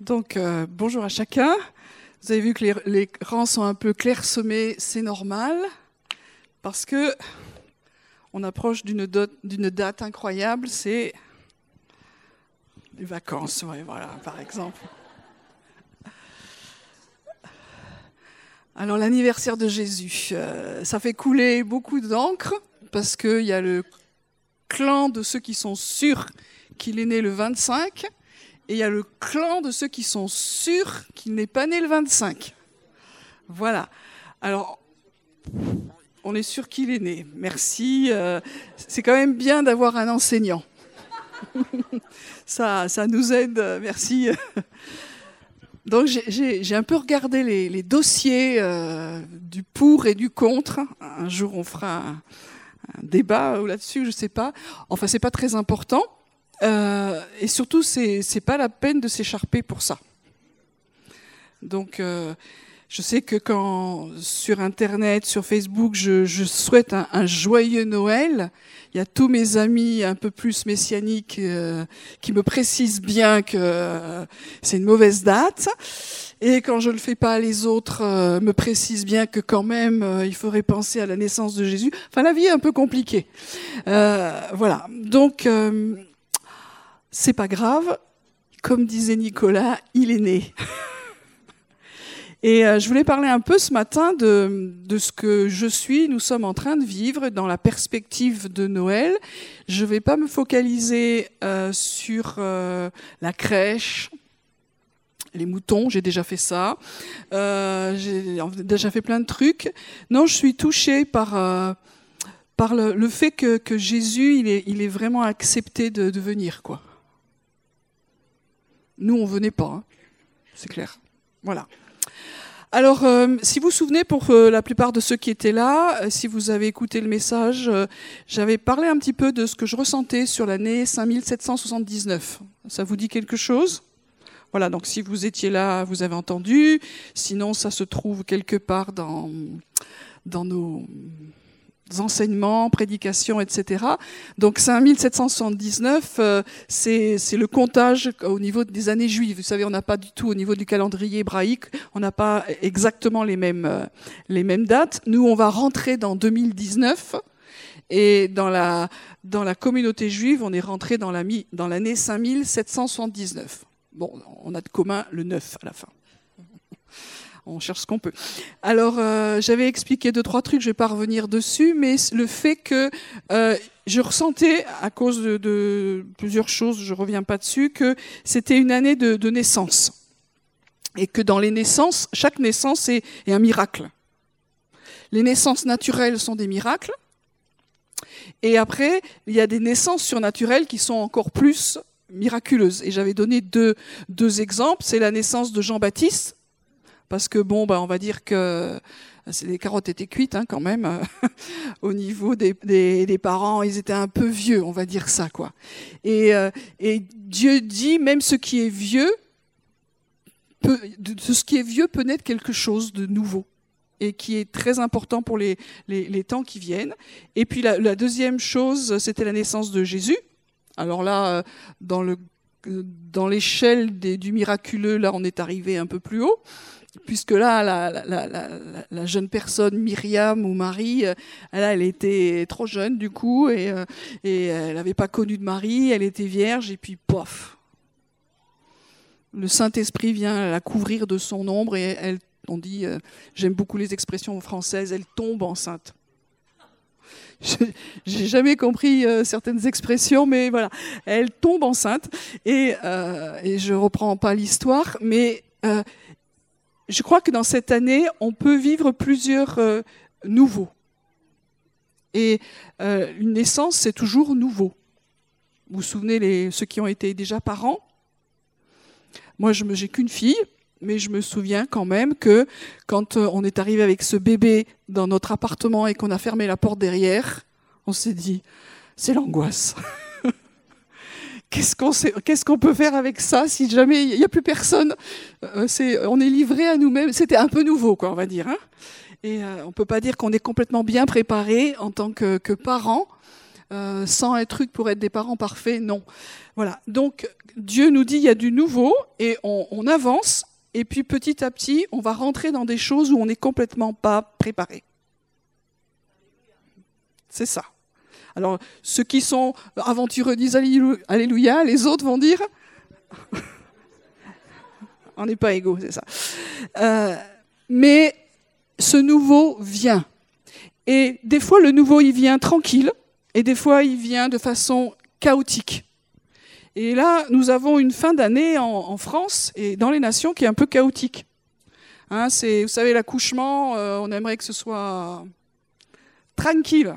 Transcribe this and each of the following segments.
Donc, euh, bonjour à chacun. Vous avez vu que les, rangs sont un peu clairsemés, c'est normal, parce que on approche d'une date incroyable, c'est les vacances, voilà, par exemple. Alors l'anniversaire de Jésus, euh, ça fait couler beaucoup d'encre parce qu'il y a le clan de ceux qui sont sûrs qu'il est né le 25 et il y a le clan de ceux qui sont sûrs qu'il n'est pas né le 25. Voilà. Alors, on est sûr qu'il est né. Merci. Euh, c'est quand même bien d'avoir un enseignant. ça, ça nous aide. Merci. Donc j'ai un peu regardé les, dossiers euh, du pour et du contre. Un jour on fera un, débat là-dessus, je ne sais pas. Enfin c'est pas très important. Euh, et surtout c'est pas la peine de s'écharper pour ça. Donc euh, je sais que quand sur Internet, sur Facebook, je, souhaite un, joyeux Noël, il y a tous mes amis un peu plus messianiques euh, qui me précisent bien que c'est une mauvaise date. Et quand je le fais pas, les autres me précisent bien que quand même il faudrait penser à la naissance de Jésus. Enfin, la vie est un peu compliquée. voilà. Donc, c'est pas grave. Comme disait Nicolas, il est né. Et euh, je voulais parler un peu ce matin de, ce que je suis, nous sommes en train de vivre dans la perspective de Noël. Je ne vais pas me focaliser euh, sur euh, la crèche, les moutons, j'ai déjà fait ça. J'ai déjà fait plein de trucs. Non, je suis touchée par, le, fait que, Jésus, il est, il est, vraiment accepté de, de, venir. quoi. Nous, on venait pas, hein. c'est clair. Voilà. Alors, euh, si vous vous souvenez, pour euh, la plupart de ceux qui étaient là, euh, si vous avez écouté le message, j'avais parlé un petit peu de ce que je ressentais sur l'année 5779. Ça vous dit quelque chose? Voilà, donc si vous étiez là, vous avez entendu. Sinon, ça se trouve quelque part dans nos enseignements, prédications, etc. Donc 5779, euh, c'est le comptage au niveau des années juives. Vous savez, on n'a pas du tout au niveau du calendrier hébraïque, on n'a pas exactement les mêmes, euh, les mêmes dates. Nous, on va rentrer dans 2019. Et dans la, dans la communauté juive, on est rentré dans l'année dans 5779. Bon, on a de commun le 9 à la fin on cherche ce qu'on peut. Alors, euh, j'avais expliqué deux, trois trucs, je vais pas revenir dessus, mais le fait que euh, je ressentais, à cause de, plusieurs choses, je reviens pas dessus, que c'était une année de, naissance. Et que dans les naissances, chaque naissance est, un miracle. Les naissances naturelles sont des miracles. Et après, il y a des naissances surnaturelles qui sont encore plus miraculeuses. Et j'avais donné deux exemples. C'est la naissance de Jean-Baptiste, parce que bon, bah, on va dire que les carottes étaient cuites hein, quand même au niveau des, parents, ils étaient un peu vieux, on va dire ça quoi. Et, euh, Dieu dit même ce qui est vieux, peut, ce qui est vieux peut naître quelque chose de nouveau et qui est très important pour les, temps qui viennent. Et puis la deuxième chose, c'était la naissance de Jésus. Alors là, dans le dans l'échelle du miraculeux, là, on est arrivé un peu plus haut puisque là, la, jeune personne, Myriam ou Marie, elle, elle était trop jeune du coup, et, euh, elle n'avait pas connu de Marie, elle était vierge, et puis pof. Le Saint-Esprit vient la couvrir de son ombre, et on dit, euh, j'aime beaucoup les expressions françaises, elle tombe enceinte. J'ai jamais compris euh, certaines expressions, mais voilà, elle tombe enceinte, et, euh, et je reprends pas l'histoire, mais euh, je crois que dans cette année, on peut vivre plusieurs euh, nouveaux. Et une naissance, c'est toujours nouveau. Vous vous souvenez, les, ceux qui ont été déjà parents? Moi, je n'ai qu'une fille, mais je me souviens quand même que quand euh, on est arrivé avec ce bébé dans notre appartement et qu'on a fermé la porte derrière, on s'est dit, c'est l'angoisse. qu'est-ce qu'on peut faire avec ça si jamais il n'y a plus personne? Euh, On est livré à nous-mêmes. C'était un peu nouveau, quoi, on va dire. Hein et euh, on peut pas dire qu'on est complètement bien préparé en tant que, que parent sans un truc pour être des parents parfaits, non. Voilà. Donc Dieu nous dit il y a du nouveau et on avance et puis petit à petit on va rentrer dans des choses où on n'est complètement pas préparé. C'est ça. Alors ceux qui sont aventureux disent Alléluia, les autres vont dire on n'est pas égaux, c'est ça. Euh, mais ce nouveau vient. Et des fois, le nouveau, il vient tranquille, et des fois, il vient de façon chaotique. Et là, nous avons une fin d'année en, France et dans les nations qui est un peu chaotique. Hein, c'est, vous savez, l'accouchement, euh, on aimerait que ce soit tranquille.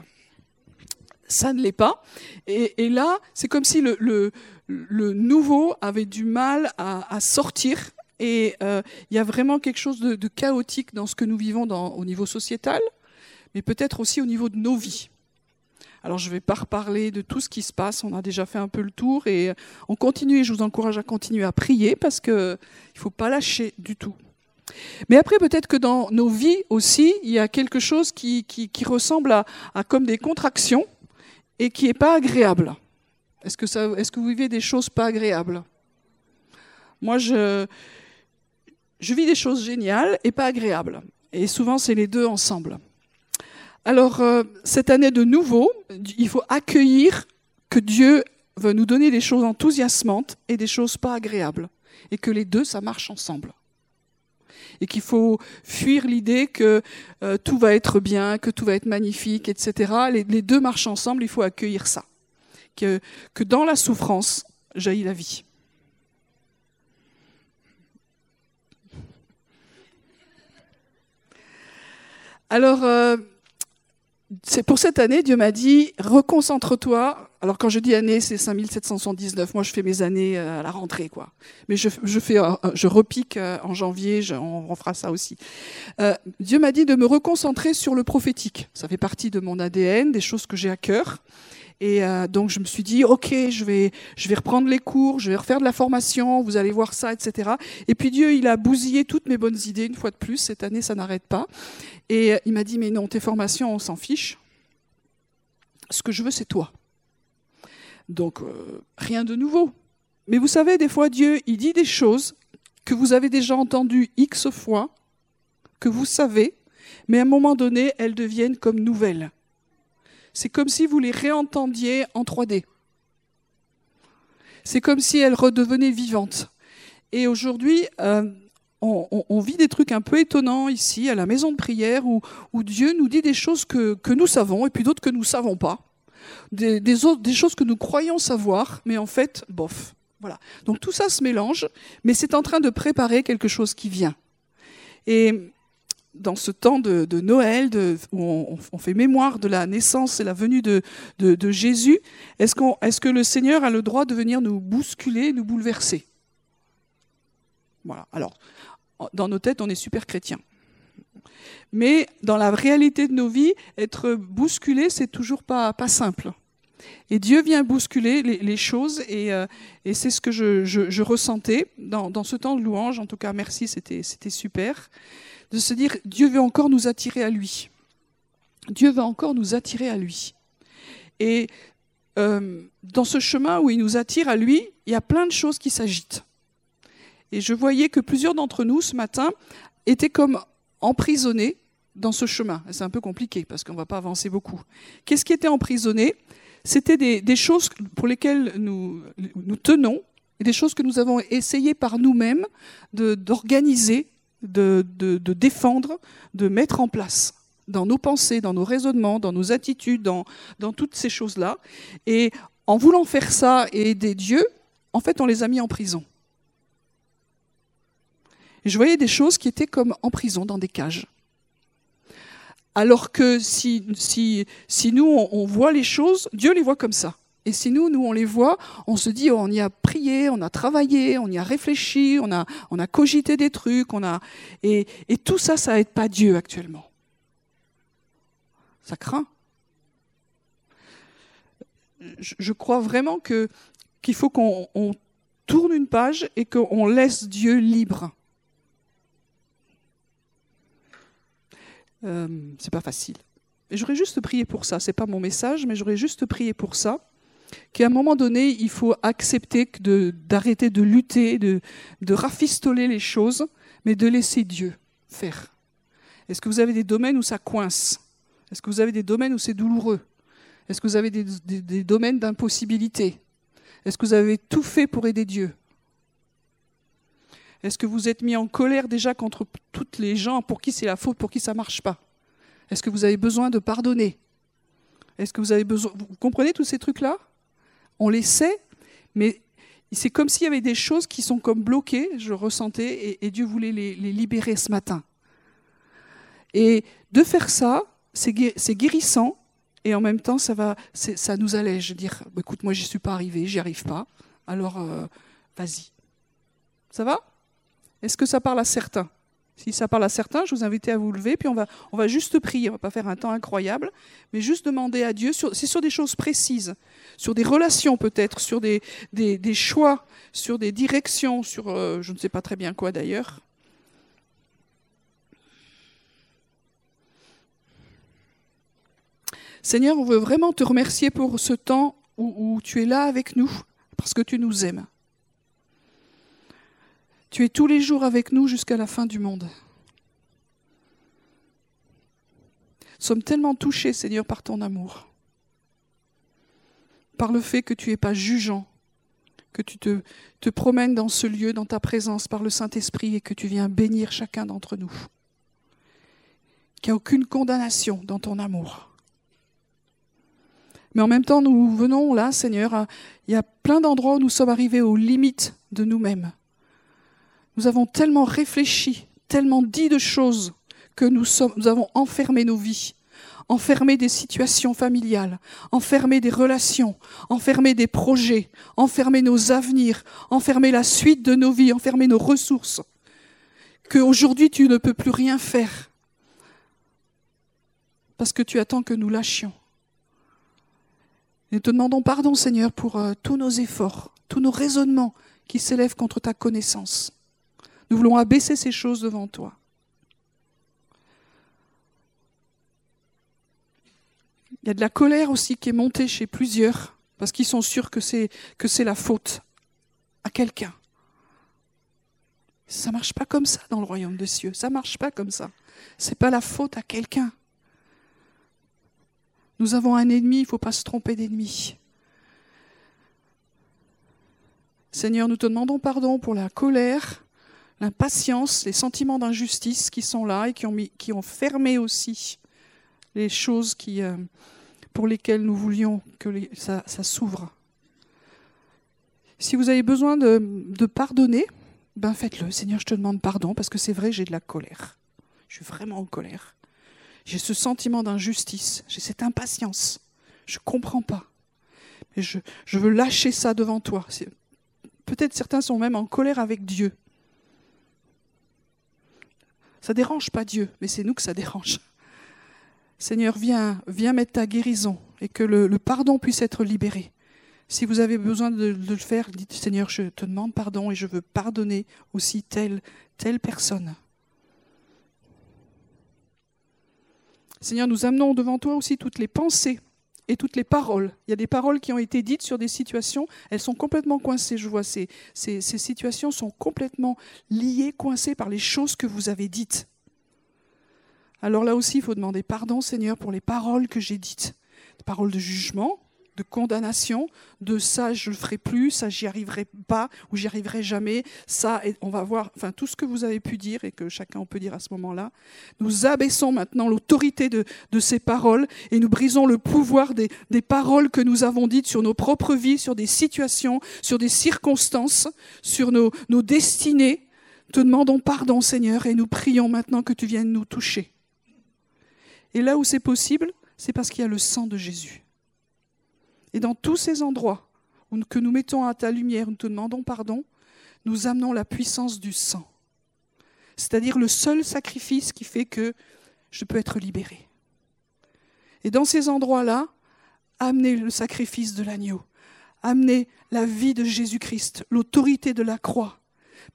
Ça ne l'est pas. Et, là, c'est comme si le, le, nouveau avait du mal à, à sortir et euh, il y a vraiment quelque chose de, chaotique dans ce que nous vivons dans, au niveau sociétal, mais peut-être aussi au niveau de nos vies. Alors je ne vais pas reparler de tout ce qui se passe, on a déjà fait un peu le tour et on continue et je vous encourage à continuer à prier parce qu'il ne faut pas lâcher du tout. Mais après, peut-être que dans nos vies aussi, il y a quelque chose qui, ressemble à, comme des contractions et qui n'est pas agréable. Est-ce que, est-ce que vous vivez des choses pas agréables? Moi, je, je vis des choses géniales et pas agréables. Et souvent, c'est les deux ensemble. Alors, euh, cette année de nouveau, il faut accueillir que Dieu veut nous donner des choses enthousiasmantes et des choses pas agréables. Et que les deux, ça marche ensemble. Et qu'il faut fuir l'idée que euh, tout va être bien, que tout va être magnifique, etc. Les, deux marchent ensemble, il faut accueillir ça. Que, que dans la souffrance jaillit la vie. Alors, euh, c'est pour cette année, Dieu m'a dit, reconcentre-toi. Alors quand je dis année, c'est 5779. Moi, je fais mes années euh, à la rentrée, quoi. Mais je, fais, euh, je repique en janvier. on, fera ça aussi. Dieu m'a dit de me reconcentrer sur le prophétique. Ça fait partie de mon ADN, des choses que j'ai à cœur. Et euh, donc je me suis dit, ok, je vais, je vais reprendre les cours, je vais refaire de la formation, vous allez voir ça, etc. Et puis Dieu, il a bousillé toutes mes bonnes idées une fois de plus. Cette année, ça n'arrête pas. Et il m'a dit, mais non, tes formations, on s'en fiche. Ce que je veux, c'est toi. Donc euh, rien de nouveau. Mais vous savez, des fois, Dieu, il dit des choses que vous avez déjà entendues X fois, que vous savez, mais à un moment donné, elles deviennent comme nouvelles. C'est comme si vous les réentendiez en 3D. C'est comme si elles redevenaient vivantes. Et aujourd'hui, euh, on, vit des trucs un peu étonnants ici, à la maison de prière, où, Dieu nous dit des choses que, nous savons et puis d'autres que nous ne savons pas. Des, des, des choses que nous croyons savoir, mais en fait, bof. Voilà. Donc tout ça se mélange, mais c'est en train de préparer quelque chose qui vient. Et dans ce temps de, Noël, où on, fait mémoire de la naissance et la venue de, Jésus, est-ce, est que le Seigneur a le droit de venir nous bousculer, nous bouleverser? Voilà. Alors, dans nos têtes, on est super chrétiens. Mais dans la réalité de nos vies, être bousculé, c'est toujours pas, pas simple. Et Dieu vient bousculer les, choses, euh, et, c'est ce que je, ressentais dans, dans, ce temps de louange. En tout cas, merci, c'était super de se dire Dieu veut encore nous attirer à lui. Dieu veut encore nous attirer à lui. Et euh, dans ce chemin où il nous attire à lui, il y a plein de choses qui s'agitent. Et je voyais que plusieurs d'entre nous ce matin étaient comme emprisonnés dans ce chemin. C'est un peu compliqué parce qu'on ne va pas avancer beaucoup. Qu'est-ce qui était emprisonné? C'était des, choses pour lesquelles nous, nous tenons et des choses que nous avons essayé par nous-mêmes d'organiser de, défendre, de mettre en place dans nos pensées, dans nos raisonnements, dans nos attitudes, dans, toutes ces choses-là. Et en voulant faire ça et aider Dieu, en fait, on les a mis en prison. Je voyais des choses qui étaient comme en prison, dans des cages. Alors que si, si, si nous, on voit les choses, Dieu les voit comme ça. Et si nous, nous, on les voit, on se dit, oh, on y a prié, on a travaillé, on y a réfléchi, on a, on a cogité des trucs, on a... Et, et tout ça, ça n'aide pas Dieu actuellement. Ça craint. Je, crois vraiment que, qu'il faut qu'on tourne une page et qu'on laisse Dieu libre. Euh, c'est pas facile. J'aurais juste prié pour ça. C'est pas mon message, mais j'aurais juste prié pour ça. Qu'à un moment donné, il faut accepter d'arrêter de, lutter, de, rafistoler les choses, mais de laisser Dieu faire. Est-ce que vous avez des domaines où ça coince? Est-ce que vous avez des domaines où c'est douloureux? Est-ce que vous avez des, des domaines d'impossibilité? Est-ce que vous avez tout fait pour aider Dieu? Est-ce que vous êtes mis en colère déjà contre toutes les gens pour qui c'est la faute, pour qui ça ne marche pas? Est-ce que vous avez besoin de pardonner? Est-ce que vous avez besoin Vous comprenez tous ces trucs-là? On les sait, mais c'est comme s'il y avait des choses qui sont comme bloquées, je ressentais, et, Dieu voulait les, libérer ce matin. Et de faire ça, c'est guérissant, et en même temps, ça, va, ça nous allège. Dire, bah, écoute, moi, je suis pas arrivé, j'y arrive pas, alors euh, vas-y. Ça va? Est-ce que ça parle à certains? Si ça parle à certains, je vous invite à vous lever, puis on va, juste prier. On ne va pas faire un temps incroyable, mais juste demander à Dieu. C'est sur des choses précises, sur des relations peut-être, sur des, des, choix, sur des directions, sur euh, je ne sais pas très bien quoi d'ailleurs. Seigneur, on veut vraiment te remercier pour ce temps où tu es là avec nous, parce que tu nous aimes. Tu es tous les jours avec nous jusqu'à la fin du monde. Nous sommes tellement touchés, Seigneur, par ton amour, par le fait que tu n'es pas jugeant, que tu te, promènes dans ce lieu, dans ta présence, par le Saint-Esprit, et que tu viens bénir chacun d'entre nous. Qu'il n'y a aucune condamnation dans ton amour. Mais en même temps, nous venons là, Seigneur, il y a plein d'endroits où nous sommes arrivés aux limites de nous-mêmes. Nous avons tellement réfléchi, tellement dit de choses que nous, avons enfermé nos vies, enfermé des situations familiales, enfermé des relations, enfermé des projets, enfermé nos avenirs, enfermé la suite de nos vies, enfermé nos ressources, qu'aujourd'hui tu ne peux plus rien faire parce que tu attends que nous lâchions. Nous te demandons pardon, Seigneur, pour euh, tous nos efforts, tous nos raisonnements qui s'élèvent contre ta connaissance. Nous voulons abaisser ces choses devant toi. Il y a de la colère aussi qui est montée chez plusieurs, parce qu'ils sont sûrs que c'est, que c'est la faute à quelqu'un. Ça ne marche pas comme ça dans le royaume des cieux. Ça ne marche pas comme ça. Ce n'est pas la faute à quelqu'un. Nous avons un ennemi, il ne faut pas se tromper d'ennemi. Seigneur, nous te demandons pardon pour la colère, l'impatience, les sentiments d'injustice qui sont là et qui ont, fermé aussi les choses euh, pour lesquelles nous voulions que ça, s'ouvre. Si vous avez besoin de, pardonner, ben faites-le. Seigneur, je te demande pardon parce que c'est vrai, j'ai de la colère. Je suis vraiment en colère. J'ai ce sentiment d'injustice, j'ai cette impatience. Je ne comprends pas. Je veux lâcher ça devant toi. Peut-être certains sont même en colère avec Dieu. Ça dérange pas Dieu, mais c'est nous que ça dérange. Seigneur, viens, viens mettre ta guérison et que le, pardon puisse être libéré. Si vous avez besoin de, le faire, dites Seigneur, je te demande pardon et je veux pardonner aussi telle, telle personne. Seigneur, nous amenons devant toi aussi toutes les pensées et toutes les paroles. Il y a des paroles qui ont été dites sur des situations, elles sont complètement coincées, je vois. Ces, ces, situations sont complètement liées, coincées par les choses que vous avez dites. Alors là aussi, il faut demander pardon, Seigneur, pour les paroles que j'ai dites. Paroles de jugement, de condamnation, de ça je le ferai plus, ça j'y arriverai pas ou j'y arriverai jamais, ça on va voir, enfin tout ce que vous avez pu dire et que chacun peut dire à ce moment-là. Nous abaissons maintenant l'autorité de, ces paroles et nous brisons le pouvoir des, paroles que nous avons dites sur nos propres vies, sur des situations, sur des circonstances, sur nos, nos destinées. Te demandons pardon Seigneur et nous prions maintenant que tu viennes nous toucher. Et là où c'est possible, c'est parce qu'il y a le sang de Jésus. Et dans tous ces endroits que nous mettons à ta lumière, nous te demandons pardon, nous amenons la puissance du sang. C'est-à-dire le seul sacrifice qui fait que je peux être libéré. Et dans ces endroits-là, amenez le sacrifice de l'agneau, amenez la vie de Jésus-Christ, l'autorité de la croix.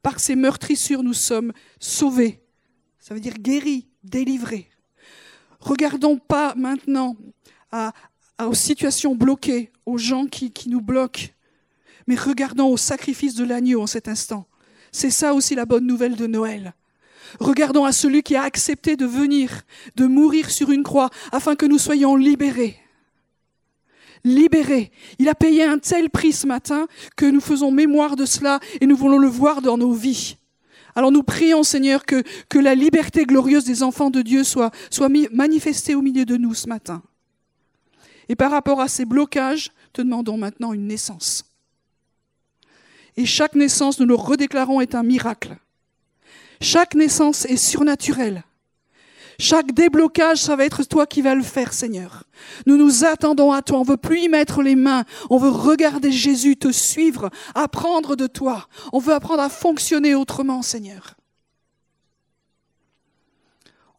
Par ces meurtrissures, nous sommes sauvés. Ça veut dire guéris, délivrés. Regardons pas maintenant aux situations bloquées, aux gens qui, nous bloquent, mais regardons au sacrifice de l'agneau en cet instant. C'est ça aussi la bonne nouvelle de Noël. Regardons à celui qui a accepté de venir, de mourir sur une croix, afin que nous soyons libérés. Libérés. Il a payé un tel prix ce matin que nous faisons mémoire de cela et nous voulons le voir dans nos vies. Alors nous prions, Seigneur, que, que la liberté glorieuse des enfants de Dieu soit, soit manifestée au milieu de nous ce matin. Et par rapport à ces blocages, te demandons maintenant une naissance. Et chaque naissance, nous le redéclarons, est un miracle. Chaque naissance est surnaturelle. Chaque déblocage, ça va être toi qui vas le faire, Seigneur. Nous nous attendons à toi. On veut plus y mettre les mains. On veut regarder Jésus, te suivre, apprendre de toi. On veut apprendre à fonctionner autrement, Seigneur.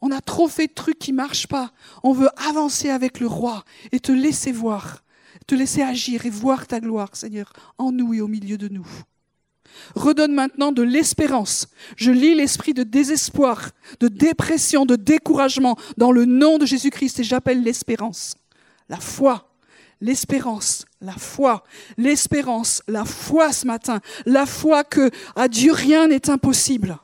On a trop fait de trucs qui marchent pas. On veut avancer avec le roi et te laisser voir, te laisser agir et voir ta gloire, Seigneur, en nous et au milieu de nous. Redonne maintenant de l'espérance. Je lis l'esprit de désespoir, de dépression, de découragement dans le nom de Jésus-Christ et j'appelle l'espérance. La foi, l'espérance, la foi, l'espérance, la foi ce matin, la foi que à Dieu rien n'est impossible.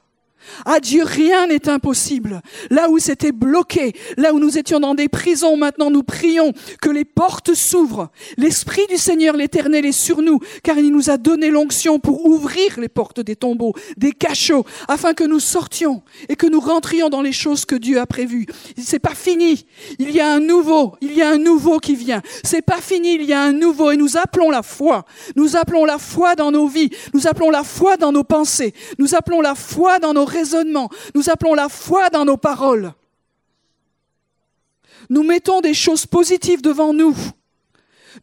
À Dieu, rien n'est impossible. Là où c'était bloqué, là où nous étions dans des prisons, maintenant nous prions que les portes s'ouvrent. L'Esprit du Seigneur l'Éternel est sur nous, car il nous a donné l'onction pour ouvrir les portes des tombeaux, des cachots, afin que nous sortions et que nous rentrions dans les choses que Dieu a prévues. C'est pas fini. Il y a un nouveau, il y a un nouveau qui vient. C'est pas fini, il y a un nouveau et nous appelons la foi. Nous appelons la foi dans nos vies. Nous appelons la foi dans nos pensées. Nous appelons la foi dans nos Nous appelons la foi dans nos paroles. Nous mettons des choses positives devant nous.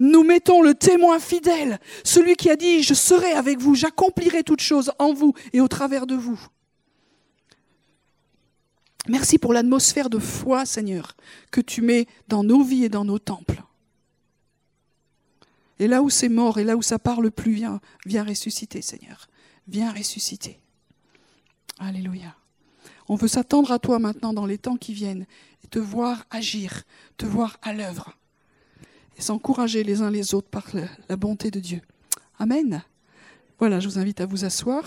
Nous mettons le témoin fidèle, celui qui a dit, je serai avec vous, j'accomplirai toutes choses en vous et au travers de vous. Merci pour l'atmosphère de foi, Seigneur, que tu mets dans nos vies et dans nos temples. Et là où c'est mort et là où ça parle plus, viens, viens ressusciter, Seigneur. Viens ressusciter. Alléluia. On veut s'attendre à toi maintenant dans les temps qui viennent et te voir agir, te voir à l'œuvre et s'encourager les uns les autres par la bonté de Dieu. Amen. Voilà, je vous invite à vous asseoir.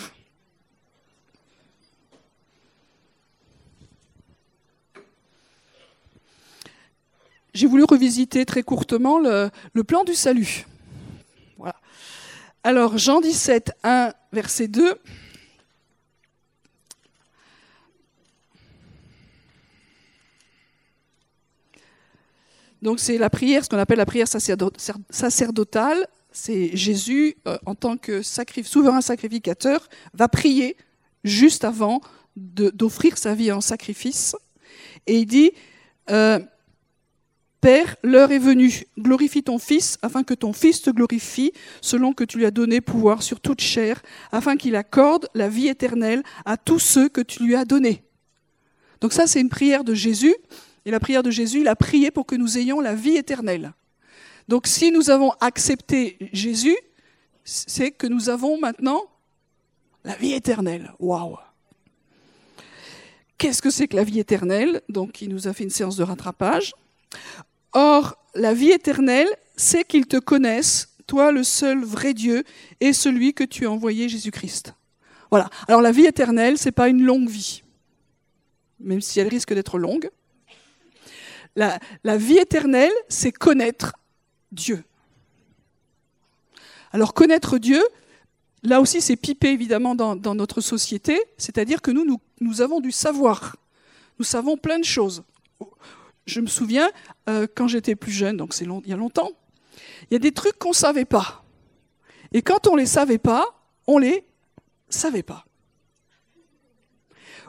J'ai voulu revisiter très courtement le, plan du salut. Voilà. Alors, Jean 17, 1, verset 2. Donc c'est la prière, ce qu'on appelle la prière sacerdotale. C'est Jésus, euh, en tant que souverain sacrificateur, va prier juste avant d'offrir sa vie en sacrifice. Et il dit, euh, Père, l'heure est venue, glorifie ton Fils, afin que ton Fils te glorifie, selon que tu lui as donné pouvoir sur toute chair, afin qu'il accorde la vie éternelle à tous ceux que tu lui as donnés. Donc ça, c'est une prière de Jésus et la prière de Jésus, il a prié pour que nous ayons la vie éternelle. Donc si nous avons accepté Jésus, c'est que nous avons maintenant la vie éternelle. Waouh Qu'est-ce que c'est que la vie éternelle? Donc il nous a fait une séance de rattrapage. Or, la vie éternelle, c'est qu'ils te connaissent, toi le seul vrai Dieu, et celui que tu as envoyé, Jésus-Christ. Voilà. Alors la vie éternelle, c'est pas une longue vie, même si elle risque d'être longue. La, vie éternelle, c'est connaître Dieu. Alors connaître Dieu, là aussi c'est pipé évidemment dans, notre société, c'est-à-dire que nous, nous, avons du savoir. Nous savons plein de choses. Je me souviens, euh, quand j'étais plus jeune, donc c'est il y a longtemps, il y a des trucs qu'on ne savait pas. Et quand on ne les savait pas, on ne les savait pas.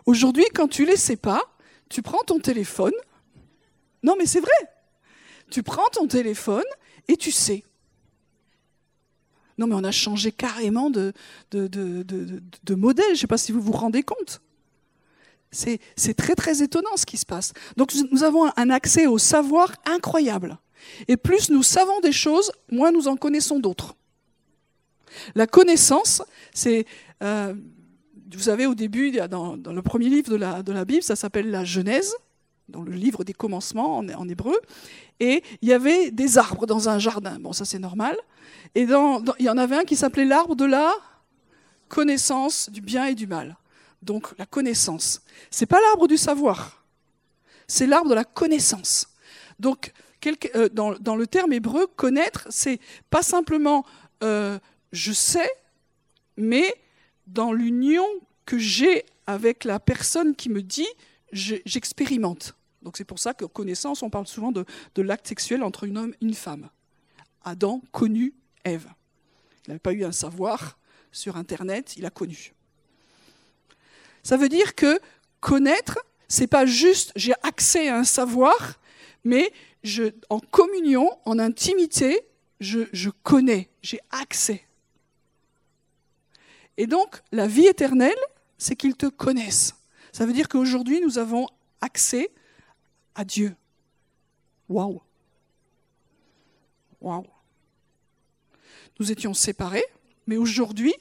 Aujourd'hui, quand tu ne les sais pas, tu prends ton téléphone, non, mais c'est vrai. Tu prends ton téléphone et tu sais. Non, mais on a changé carrément de, modèle. Je ne sais pas si vous vous rendez compte. C'est très, très étonnant ce qui se passe. Donc, nous avons un accès au savoir incroyable. Et plus nous savons des choses, moins nous en connaissons d'autres. La connaissance, c'est. Euh, vous savez, au début, dans, le premier livre de la Bible, ça s'appelle la Genèse. Dans le livre des commencements en, hébreu, et il y avait des arbres dans un jardin. Bon, ça c'est normal. Et il y en avait un qui s'appelait l'arbre de la connaissance du bien et du mal. Donc la connaissance. C'est pas l'arbre du savoir, c'est l'arbre de la connaissance. Donc euh, dans, le terme hébreu, connaître, c'est pas simplement euh, je sais, mais dans l'union que j'ai avec la personne qui me dit, j'expérimente. Donc c'est pour ça que connaissance, on parle souvent de, l'acte sexuel entre un homme et une femme. Adam connu Ève. Il n'avait pas eu un savoir sur Internet, il a connu. Ça veut dire que connaître, c'est pas juste j'ai accès à un savoir, mais en communion, en intimité, je connais, j'ai accès. Et donc, la vie éternelle, c'est qu'ils te connaissent. Ça veut dire qu'aujourd'hui, nous avons accès à Dieu. Waouh! Waouh! Nous étions séparés, mais aujourd'hui,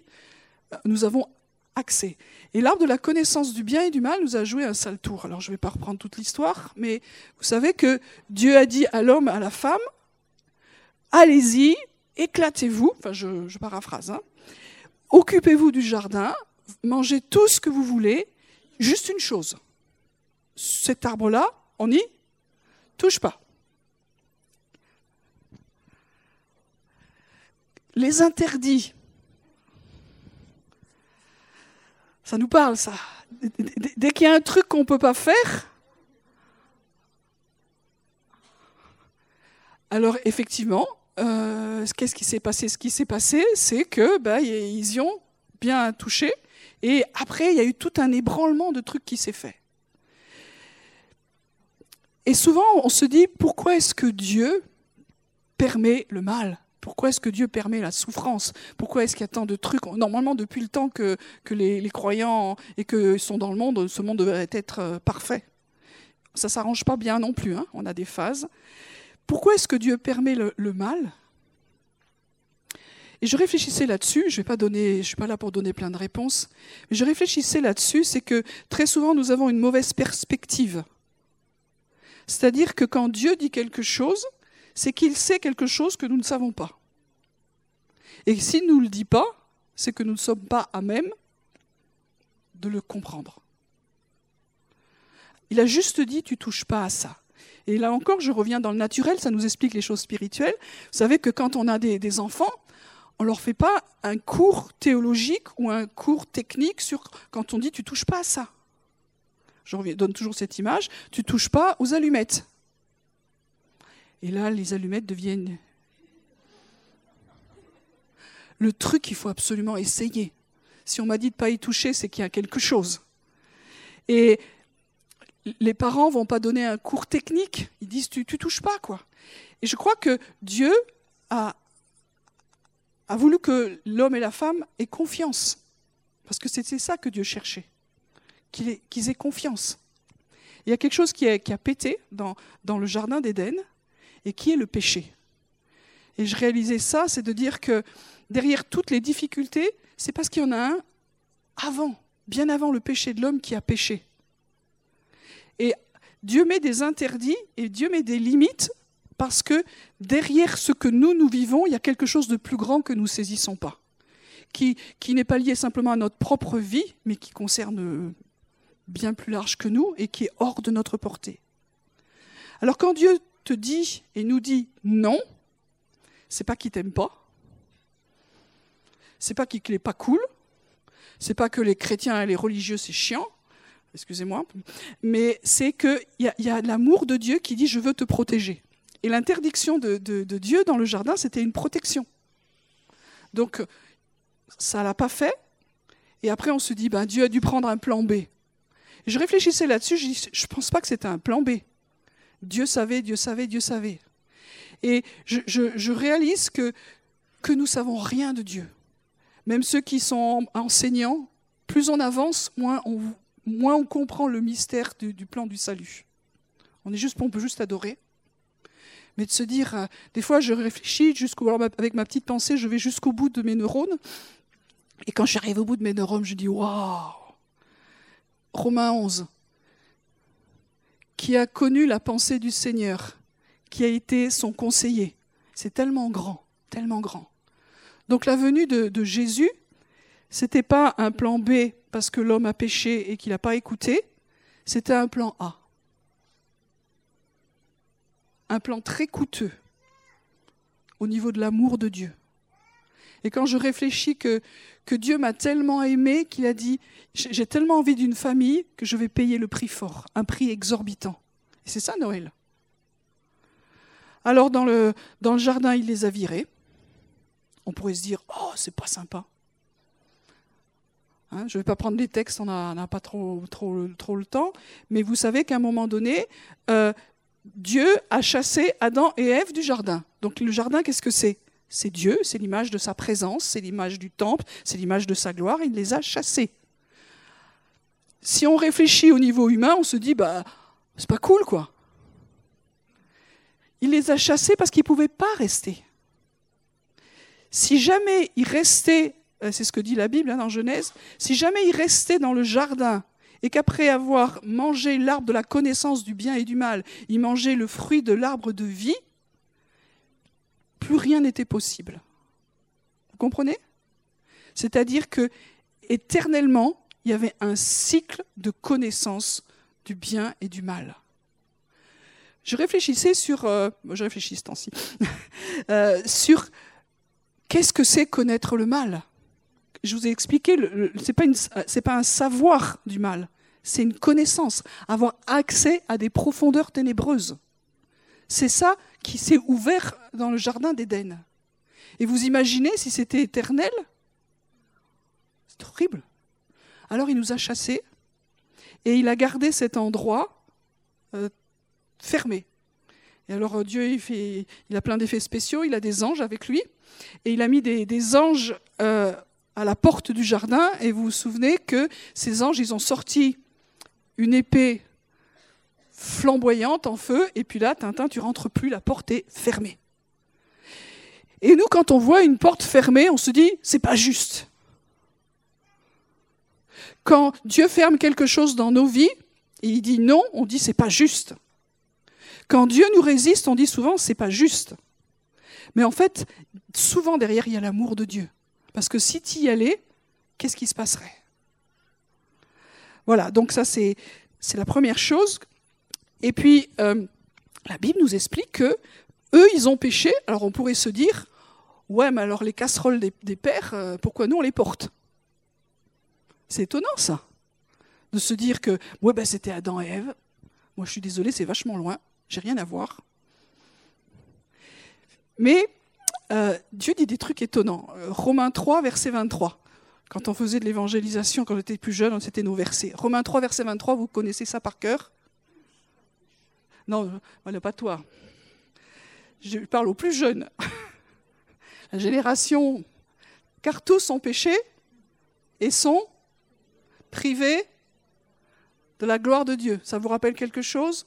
nous avons accès. Et l'arbre de la connaissance du bien et du mal nous a joué un sale tour. Alors je ne vais pas reprendre toute l'histoire, mais vous savez que Dieu a dit à l'homme, à la femme, allez-y, éclatez-vous, enfin je, paraphrase, hein. occupez-vous du jardin, mangez tout ce que vous voulez, juste une chose. Cet arbre-là, on n'y touche pas. Les interdits Ça nous parle, ça. Dès qu'il y a un truc qu'on ne peut pas faire, alors effectivement, euh, qu'est-ce qui s'est passé? Ce qui s'est passé, c'est que bah, ils y ont bien touché, et après, il y a eu tout un ébranlement de trucs qui s'est fait. Et souvent, on se dit, pourquoi est-ce que Dieu permet le mal? Pourquoi est-ce que Dieu permet la souffrance? Pourquoi est-ce qu'il y a tant de trucs? Normalement, depuis le temps que, les, croyants et que sont dans le monde, ce monde devrait être euh, parfait. Ça ne s'arrange pas bien non plus, hein. on a des phases. Pourquoi est-ce que Dieu permet le, mal? Et je réfléchissais là-dessus, je ne suis pas là pour donner plein de réponses, mais je réfléchissais là-dessus, c'est que très souvent nous avons une mauvaise perspective. C'est-à-dire que quand Dieu dit quelque chose, c'est qu'il sait quelque chose que nous ne savons pas. Et s'il ne nous le dit pas, c'est que nous ne sommes pas à même de le comprendre. Il a juste dit, tu touches pas à ça. Et là encore, je reviens dans le naturel, ça nous explique les choses spirituelles. Vous savez que quand on a des, enfants, on leur fait pas un cours théologique ou un cours technique sur quand on dit tu touches pas à ça. Je donne toujours cette image, tu touches pas aux allumettes. Et là, les allumettes deviennent le truc qu'il faut absolument essayer. Si on m'a dit de ne pas y toucher, c'est qu'il y a quelque chose. Et les parents vont pas donner un cours technique, ils disent tu, tu touches pas quoi. Et je crois que Dieu a, a voulu que l'homme et la femme aient confiance, parce que c'était ça que Dieu cherchait, qu'ils aient confiance. Il y a quelque chose qui a, pété dans, dans le jardin d'Éden, et qui est le péché. Et je réalisais ça, c'est de dire que derrière toutes les difficultés, c'est parce qu'il y en a un avant, bien avant le péché de l'homme qui a péché. Et Dieu met des interdits et Dieu met des limites parce que derrière ce que nous, nous vivons, il y a quelque chose de plus grand que nous ne saisissons pas, qui, qui n'est pas lié simplement à notre propre vie, mais qui concerne bien plus large que nous et qui est hors de notre portée. Alors quand Dieu te dit et nous dit non, c'est pas qu'il t'aime pas, c'est pas qu'il n'est pas cool, c'est pas que les chrétiens et les religieux c'est chiant, excusez-moi, mais c'est qu'il y, y, a l'amour de Dieu qui dit je veux te protéger. Et l'interdiction de, Dieu dans le jardin, c'était une protection. Donc, ça l'a pas fait. Et après, on se dit, ben, Dieu a dû prendre un plan B. je réfléchissais là-dessus, je ne pense pas que c'était un plan B. Dieu savait, Dieu savait, Dieu savait. Et je, réalise que, que nous savons rien de Dieu. Même ceux qui sont enseignants, plus on avance, moins on, moins on comprend le mystère du, plan du salut. On, est juste, on peut juste adorer. Mais de se dire, euh, des fois je réfléchis jusqu'au, avec ma petite pensée, je vais jusqu'au bout de mes neurones. Et quand j'arrive au bout de mes neurones, je dis, waouh Romains 11, qui a connu la pensée du Seigneur, qui a été son conseiller. C'est tellement grand, tellement grand. Donc la venue de, de Jésus, c'était pas un plan B parce que l'homme a péché et qu'il n'a pas écouté, c'était un plan A. Un plan très coûteux au niveau de l'amour de Dieu. Et quand je réfléchis que, Dieu m'a tellement aimé qu'il a dit, j'ai tellement envie d'une famille que je vais payer le prix fort, un prix exorbitant. Et c'est ça Noël. Alors dans le, jardin, il les a virés. On pourrait se dire, oh, c'est pas sympa. Hein, je ne vais pas prendre les textes, on n'a pas trop, le temps. Mais vous savez qu'à un moment donné, euh, Dieu a chassé Adam et Ève du jardin. Donc le jardin, qu'est-ce que c'est? C'est Dieu, c'est l'image de sa présence, c'est l'image du temple, c'est l'image de sa gloire. Il les a chassés. Si on réfléchit au niveau humain, on se dit, bah, c'est pas cool, quoi. Il les a chassés parce qu'ils ne pouvaient pas rester. Si jamais ils restaient, euh, c'est ce que dit la Bible hein, dans Genèse, si jamais ils restaient dans le jardin et qu'après avoir mangé l'arbre de la connaissance du bien et du mal, ils mangeaient le fruit de l'arbre de vie, plus rien n'était possible. Vous comprenez? C'est-à-dire que éternellement, il y avait un cycle de connaissance du bien et du mal. Je réfléchissais sur, euh, je réfléchis ce temps-ci, euh, sur qu'est-ce que c'est connaître le mal? Je vous ai expliqué, ce n'est pas, un savoir du mal, c'est une connaissance, avoir accès à des profondeurs ténébreuses. C'est ça qui s'est ouvert dans le jardin d'Éden. Et vous imaginez si c'était éternel? C'est horrible. Alors il nous a chassés et il a gardé cet endroit euh, fermé. Et alors euh, Dieu, il, fait, il a plein d'effets spéciaux, il a des anges avec lui, et il a mis des, anges euh, à la porte du jardin, et vous vous souvenez que ces anges, ils ont sorti une épée flamboyante en feu, et puis là, Tintin, tu rentres plus, la porte est fermée. Et nous, quand on voit une porte fermée, on se dit, c'est pas juste. Quand Dieu ferme quelque chose dans nos vies, et il dit non, on dit c'est pas juste. Quand Dieu nous résiste, on dit souvent c'est pas juste. Mais en fait, souvent derrière, il y a l'amour de Dieu. Parce que si tu y allais, qu'est-ce qui se passerait? Voilà, donc ça c'est, la première chose. Et puis, euh, la Bible nous explique que eux, ils ont péché. Alors on pourrait se dire, ouais, mais alors les casseroles des, pères, euh, pourquoi nous on les porte? C'est étonnant ça, de se dire que, ouais, ben, c'était Adam et Ève. Moi, je suis désolé, c'est vachement loin. J'ai rien à voir. Mais euh, Dieu dit des trucs étonnants. Euh, Romains 3, verset 23. Quand on faisait de l'évangélisation, quand j'étais plus jeune, c'était nos versets. Romains 3, verset 23, vous connaissez ça par cœur? Non, voilà, pas toi. Je parle aux plus jeunes. La génération, car tous ont péché et sont privés de la gloire de Dieu. Ça vous rappelle quelque chose?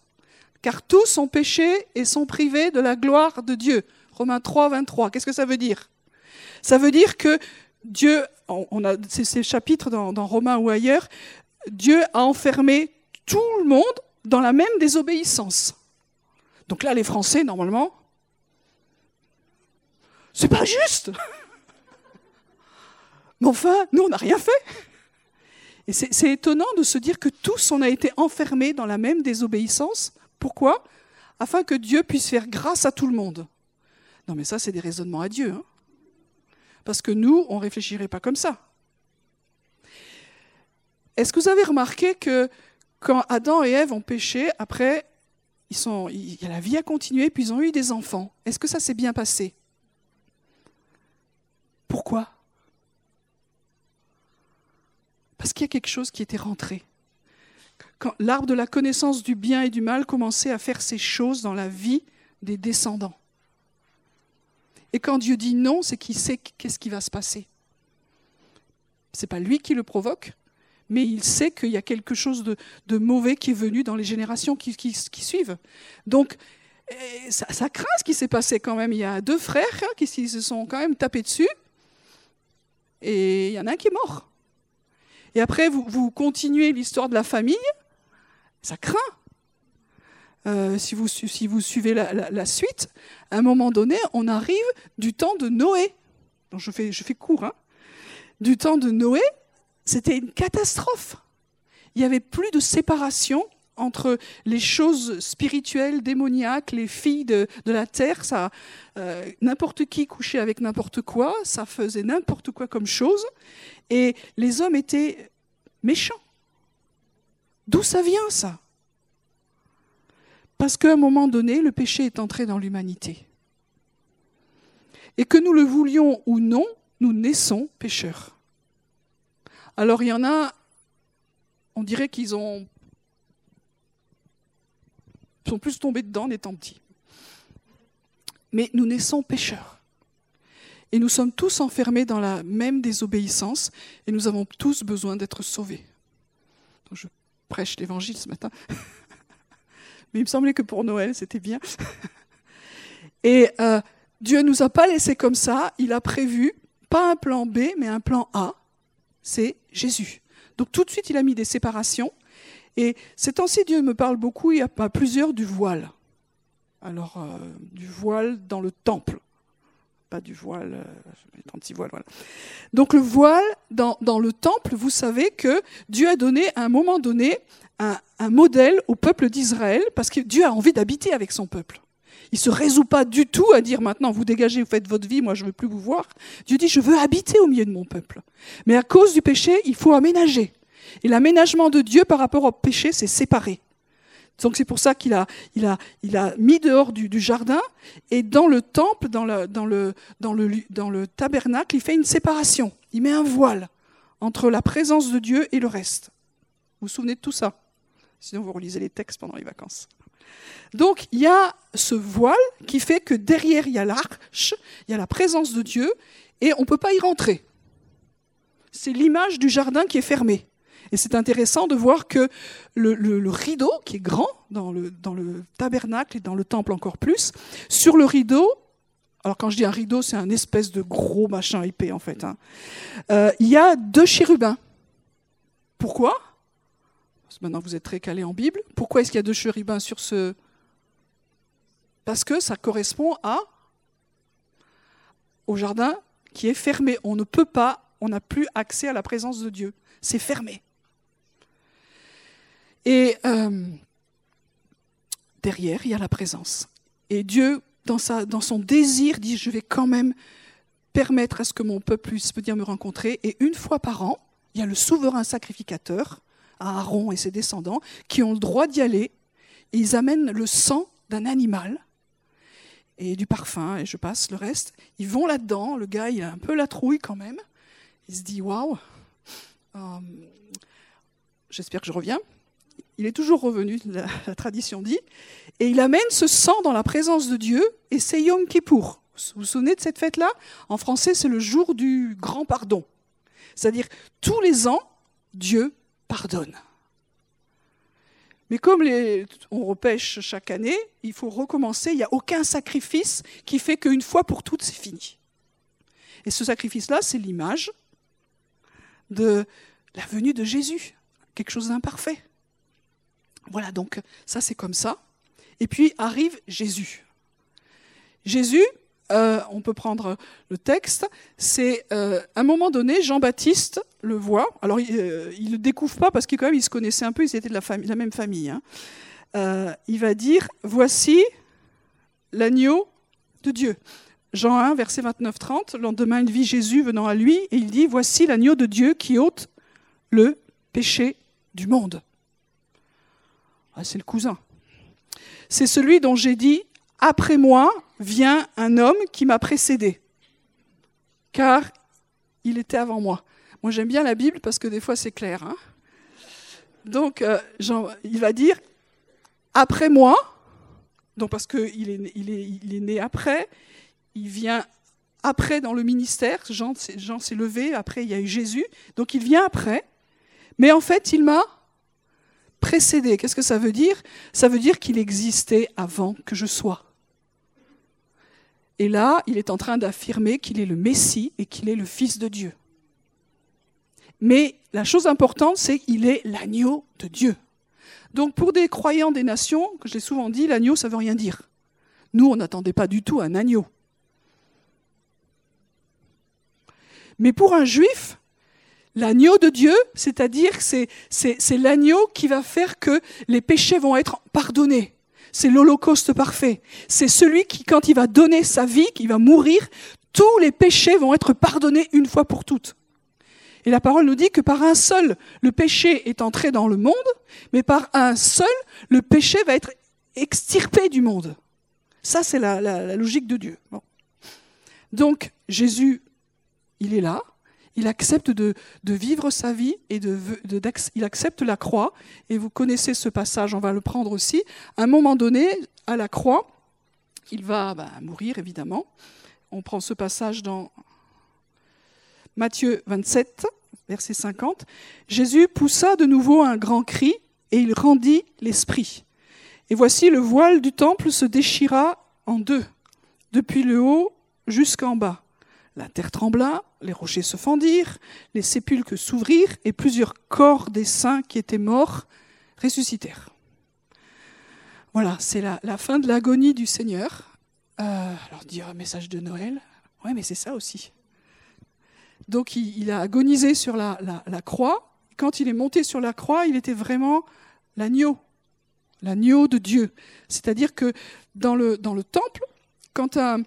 Car tous ont péché et sont privés de la gloire de Dieu. Romains 3, 23. Qu'est-ce que ça veut dire? Ça veut dire que Dieu, on a ces chapitres dans, dans Romains ou ailleurs, Dieu a enfermé tout le monde dans la même désobéissance. Donc là, les Français, normalement, c'est pas juste. Mais enfin, nous, on n'a rien fait. Et c'est étonnant de se dire que tous, on a été enfermés dans la même désobéissance pourquoi? Afin que Dieu puisse faire grâce à tout le monde. Non mais ça, c'est des raisonnements à Dieu. Hein. Parce que nous, on ne réfléchirait pas comme ça. Est-ce que vous avez remarqué que quand Adam et Ève ont péché, après, ils sont, il, la vie a continué, puis ils ont eu des enfants. Est-ce que ça s'est bien passé? Pourquoi? Parce qu'il y a quelque chose qui était rentré quand l'arbre de la connaissance du bien et du mal commençait à faire ses choses dans la vie des descendants. Et quand Dieu dit non, c'est qu'il sait qu'est-ce qui va se passer. Ce n'est pas lui qui le provoque, mais il sait qu'il y a quelque chose de, mauvais qui est venu dans les générations qui, suivent. Donc, eh, ça, craint ce qui s'est passé quand même. Il y a deux frères hein, qui se sont quand même tapés dessus, et il y en a un qui est mort. Et après, vous, continuez l'histoire de la famille, ça craint. Euh, si, vous, suivez la, suite, à un moment donné, on arrive du temps de Noé. Donc je fais, je fais court. Hein. Du temps de Noé, c'était une catastrophe. Il n'y avait plus de séparation entre les choses spirituelles, démoniaques, les filles de, la terre, ça, euh, n'importe qui couchait avec n'importe quoi, ça faisait n'importe quoi comme chose, et les hommes étaient méchants. D'où ça vient ça? Parce qu'à un moment donné, le péché est entré dans l'humanité. Et que nous le voulions ou non, nous naissons pécheurs. Alors il y en a, on dirait qu'ils ont sont plus tombés dedans en étant petits. Mais nous naissons pécheurs. Et nous sommes tous enfermés dans la même désobéissance et nous avons tous besoin d'être sauvés. je prêche l'évangile ce matin. Mais il me semblait que pour Noël, c'était bien. Et euh, Dieu ne nous a pas laissés comme ça. Il a prévu, pas un plan B, mais un plan A. C'est Jésus. Donc tout de suite, il a mis des séparations. Et ces temps-ci, Dieu me parle beaucoup, il y a plusieurs du voile. Alors, euh, du voile dans le temple. Pas du voile, euh, 36 voiles, voilà. Donc le voile dans, le temple, vous savez que Dieu a donné à un moment donné un, modèle au peuple d'Israël, parce que Dieu a envie d'habiter avec son peuple. Il ne se résout pas du tout à dire maintenant, vous dégagez, vous faites votre vie, moi je ne veux plus vous voir. Dieu dit, je veux habiter au milieu de mon peuple. Mais à cause du péché, il faut aménager. Et l'aménagement de Dieu par rapport au péché, c'est séparé. Donc c'est pour ça qu'il a, mis dehors du, jardin et dans le temple, dans le, dans, le, dans, le, dans le tabernacle, il fait une séparation. Il met un voile entre la présence de Dieu et le reste. Vous vous souvenez de tout ça? Sinon, vous relisez les textes pendant les vacances. Donc il y a ce voile qui fait que derrière il y a l'arche, il y a la présence de Dieu et on ne peut pas y rentrer. C'est l'image du jardin qui est fermé. Et c'est intéressant de voir que le, rideau, qui est grand dans le, tabernacle et dans le temple encore plus, sur le rideau, alors quand je dis un rideau, c'est un espèce de gros machin épais en fait, hein, euh, il y a deux chérubins. Pourquoi? Maintenant vous êtes très calé en Bible. Pourquoi est-ce qu'il y a deux chérubins sur ce... Parce que ça correspond au jardin qui est fermé. On ne peut pas, on n'a plus accès à la présence de Dieu. C'est fermé. Et euh, derrière, il y a la présence. Et Dieu, dans, sa, dans son désir, dit, je vais quand même permettre à ce que mon peuple puisse venir me rencontrer. Et une fois par an, il y a le souverain sacrificateur, Aaron et ses descendants, qui ont le droit d'y aller. Et ils amènent le sang d'un animal et du parfum, et je passe le reste. Ils vont là-dedans, le gars, il a un peu la trouille quand même. Il se dit, waouh, euh, j'espère que je reviens il est toujours revenu, la, tradition dit, et il amène ce sang dans la présence de Dieu, et c'est Yom Kippour. Vous vous souvenez de cette fête-là? En français, c'est le jour du grand pardon. C'est-à-dire, tous les ans, Dieu pardonne. Mais comme on repêche chaque année, il faut recommencer. Il n'y a aucun sacrifice qui fait qu'une fois pour toutes, c'est fini. Et ce sacrifice-là, c'est l'image de la venue de Jésus, quelque chose d'imparfait. Voilà, donc ça c'est comme ça. Et puis arrive Jésus. Jésus, euh, on peut prendre le texte, c'est euh, à un moment donné, Jean-Baptiste le voit. Alors il ne euh, le découvre pas parce qu'il quand même se connaissait un peu, ils étaient de la même famille. Hein. il va dire Voici l'agneau de Dieu. Jean 1, verset 29-30. Le lendemain, il vit Jésus venant à lui et il dit Voici l'agneau de Dieu qui ôte le péché du monde. Ah, c'est le cousin. C'est celui dont j'ai dit, après moi vient un homme qui m'a précédé, car il était avant moi. Moi j'aime bien la Bible parce que des fois c'est clair. Hein. donc euh, il va dire, après moi, donc parce qu'il est, il est, né après, il vient après dans le ministère, Jean, Jean s'est levé, après il y a eu Jésus, donc il vient après, mais en fait il m'a précédé. Qu'est-ce que ça veut dire? Ça veut dire qu'il existait avant que je sois. Et là, il est en train d'affirmer qu'il est le Messie et qu'il est le Fils de Dieu. Mais la chose importante, c'est qu'il est l'agneau de Dieu. Donc pour des croyants des nations, que je l'ai souvent dit, l'agneau, ça veut rien dire. Nous, on n'attendait pas du tout un agneau. Mais pour un juif, l'agneau de Dieu, c'est-à-dire que c'est l'agneau qui va faire que les péchés vont être pardonnés. C'est l'holocauste parfait. C'est celui qui, quand il va donner sa vie, qui va mourir, tous les péchés vont être pardonnés une fois pour toutes. Et la parole nous dit que par un seul, le péché est entré dans le monde, mais par un seul, le péché va être extirpé du monde. Ça, c'est la, logique de Dieu. Donc, Jésus, il est là, il accepte de, vivre sa vie et de, il accepte la croix. Et vous connaissez ce passage, on va le prendre aussi. À un moment donné, à la croix, il va bah, mourir, évidemment. On prend ce passage dans Matthieu 27, verset 50, Jésus poussa de nouveau un grand cri et il rendit l'esprit. Et voici le voile du temple se déchira en deux, depuis le haut jusqu'en bas. La terre trembla, les rochers se fendirent, les sépulcres s'ouvrirent et plusieurs corps des saints qui étaient morts ressuscitèrent. Voilà, c'est la, fin de l'agonie du Seigneur. Euh, alors dire un message de Noël, ouais, mais c'est ça aussi. Donc il, a agonisé sur la, croix. Quand il est monté sur la croix, il était vraiment l'agneau, l'agneau de Dieu. C'est-à-dire que dans le, dans le temple, quand un,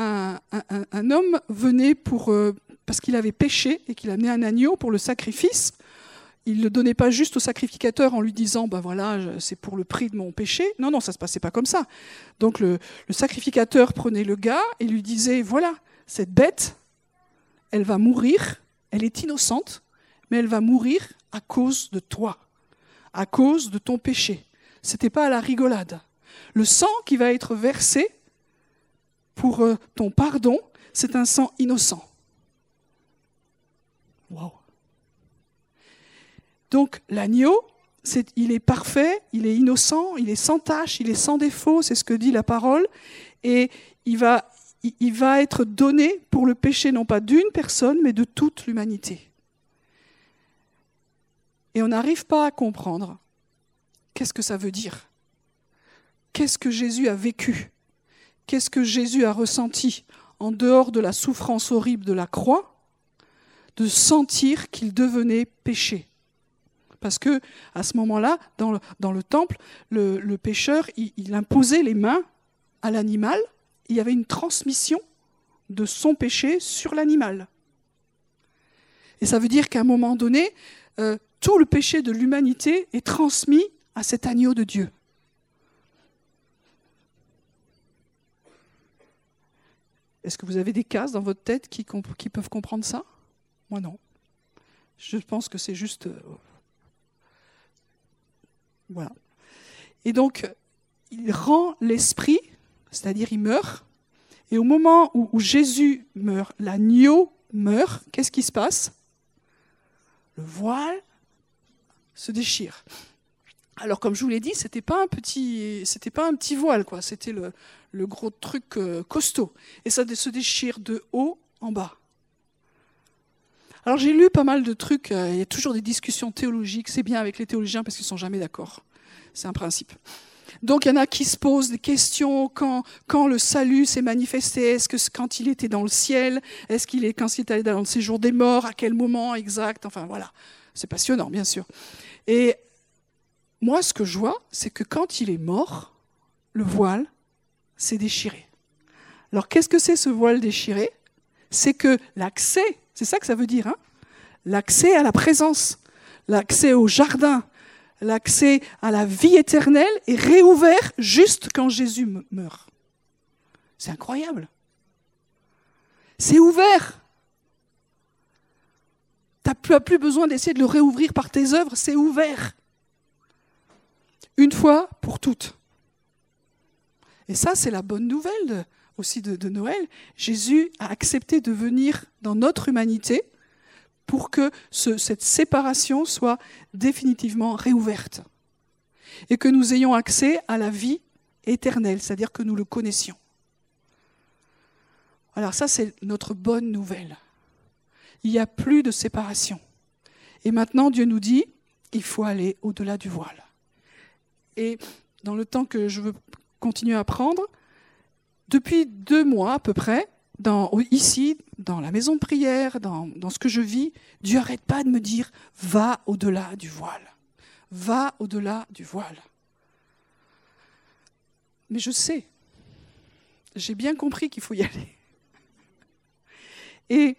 un, homme venait pour, euh, parce qu'il avait péché et qu'il amenait un agneau pour le sacrifice, il ne le donnait pas juste au sacrificateur en lui disant ben voilà c'est pour le prix de mon péché non non ça se passait pas comme ça donc le, le sacrificateur prenait le gars et lui disait voilà cette bête elle va mourir, elle est innocente, mais elle va mourir à cause de toi, à cause de ton péché. Ce n'était pas à la rigolade. Le sang qui va être versé pour euh, ton pardon, c'est un sang innocent. Donc l'agneau, il est parfait, il est innocent, il est sans tache, il est sans défaut, c'est ce que dit la parole, et il va être donné pour le péché non pas d'une personne, mais de toute l'humanité. Et on n'arrive pas à comprendre qu'est-ce que ça veut dire. Qu'est-ce que Jésus a vécu Qu'est-ce que Jésus a ressenti en dehors de la souffrance horrible de la croix, de sentir qu'il devenait péché? Parce que à ce moment-là, dans le, temple, le, pécheur, il imposait les mains à l'animal il y avait une transmission de son péché sur l'animal. Et ça veut dire qu'à un moment donné, euh, tout le péché de l'humanité est transmis à cet agneau de Dieu. Est-ce que vous avez des cases dans votre tête qui, peuvent comprendre ça? Moi non. Je pense que c'est juste... Euh, voilà. Et donc, il rend l'esprit c'est-à-dire il meurt. Et au moment où, Jésus meurt, l'agneau meurt, qu'est-ce qui se passe? Le voile se déchire. Alors, comme je vous l'ai dit, c'était pas un petit, c'était pas un petit voile, quoi. C'était le, gros truc euh, costaud. Et ça se déchire de haut en bas. Alors, j'ai lu pas mal de trucs. Euh, il y a toujours des discussions théologiques. C'est bien avec les théologiens parce qu'ils sont jamais d'accord. C'est un principe. Donc il y en a qui se posent des questions quand, quand le salut s'est manifesté. Est-ce que quand il était dans le ciel Est-ce qu'il est quand il est allé dans le séjour des morts À quel moment exact? Enfin voilà, c'est passionnant bien sûr. Et moi ce que je vois, c'est que quand il est mort, le voile s'est déchiré. Alors qu'est-ce que c'est ce voile déchiré? C'est que l'accès, c'est ça que ça veut dire, hein? L'accès à la présence, l'accès au jardin, l'accès à la vie éternelle est réouvert juste quand Jésus meurt. C'est incroyable. C'est ouvert. Tu n'as plus besoin d'essayer de le réouvrir par tes œuvres, c'est ouvert. Une fois pour toutes. Et ça, c'est la bonne nouvelle aussi de, Noël. Jésus a accepté de venir dans notre humanité pour que cette séparation soit définitivement réouverte et que nous ayons accès à la vie éternelle, c'est-à-dire que nous le connaissions. Alors ça, c'est notre bonne nouvelle. Il n'y a plus de séparation. Et maintenant, Dieu nous dit, il faut aller au-delà du voile. Et dans le temps que je veux continuer à prendre, depuis deux mois à peu près, ici, dans la maison de prière, dans, dans ce que je vis, Dieu n'arrête pas de me dire, va au-delà du voile. Va au-delà du voile. Mais je sais, j'ai bien compris qu'il faut y aller. Et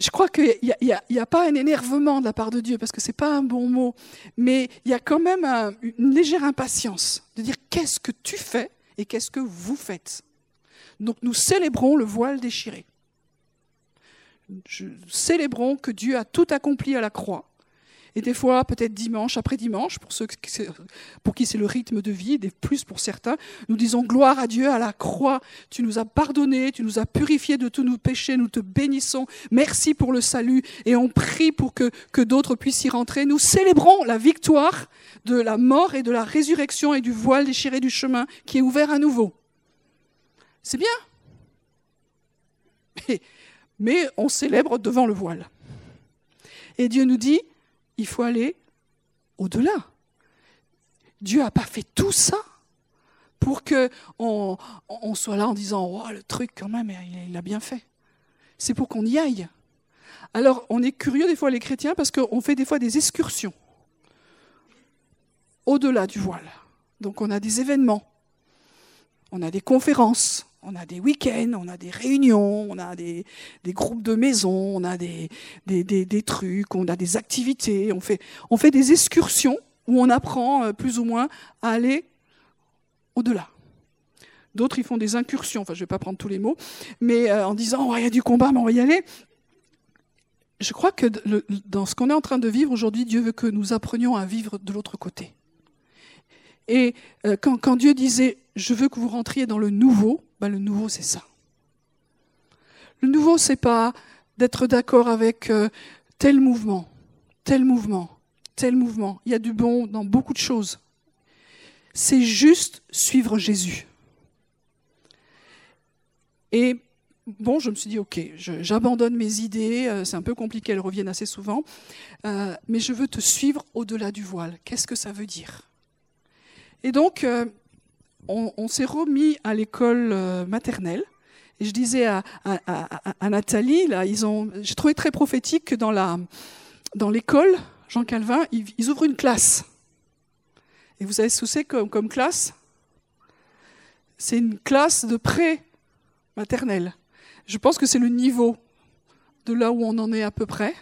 je crois qu'il n'y a, pas un énervement de la part de Dieu, parce que ce n'est pas un bon mot, mais il y a quand même une légère impatience de dire qu'est-ce que tu fais et qu'est-ce que vous faites? Donc nous célébrons le voile déchiré. célébrons que Dieu a tout accompli à la croix et des fois, peut-être dimanche après dimanche, pour ceux pour qui c'est le rythme de vie, des plus pour certains, nous disons gloire à Dieu à la croix. Tu nous as pardonné, tu nous as purifiés de tous nos péchés, nous te bénissons. Merci pour le salut et on prie pour que, que d'autres puissent y rentrer. Nous célébrons la victoire de la mort et de la résurrection et du voile déchiré du chemin qui est ouvert à nouveau. C'est bien. Mais on célèbre devant le voile. Et Dieu nous dit, il faut aller au-delà. Dieu n'a pas fait tout ça pour qu'on on soit là en disant oh, le truc quand même, il a bien fait. C'est pour qu'on y aille. Alors, on est curieux des fois les chrétiens parce qu'on fait des fois des excursions au-delà du voile. Donc, on a des événements, on a des conférences, on a des week-ends, on a des réunions, on a des, groupes de maisons, on a des, trucs, on a des activités, on fait, des excursions où on apprend euh, plus ou moins à aller au-delà. D'autres, ils font des incursions, enfin je ne vais pas prendre tous les mots, mais euh, en disant, il y a du combat, mais on va y aller. Je crois que dans ce qu'on est en train de vivre aujourd'hui, Dieu veut que nous apprenions à vivre de l'autre côté. Et euh, quand, Dieu disait, je veux que vous rentriez dans le nouveau, ben, le nouveau c'est ça. Le nouveau, c'est pas d'être d'accord avec euh, tel mouvement, tel mouvement, tel mouvement. Il y a du bon dans beaucoup de choses. C'est juste suivre Jésus. Et bon, je me suis dit, ok, j'abandonne mes idées, euh, c'est un peu compliqué, elles reviennent assez souvent, mais je veux te suivre au-delà du voile. Qu'est-ce que ça veut dire? Et donc, on, s'est remis à l'école euh, maternelle. Et je disais à, Nathalie, là, ils ont, j'ai trouvé très prophétique que dans, l'école, Jean Calvin, ils, ouvrent une classe. Et vous savez ce que c'est comme, comme classe? C'est une classe de pré-maternelle. Je pense que c'est le niveau de là où on en est à peu près.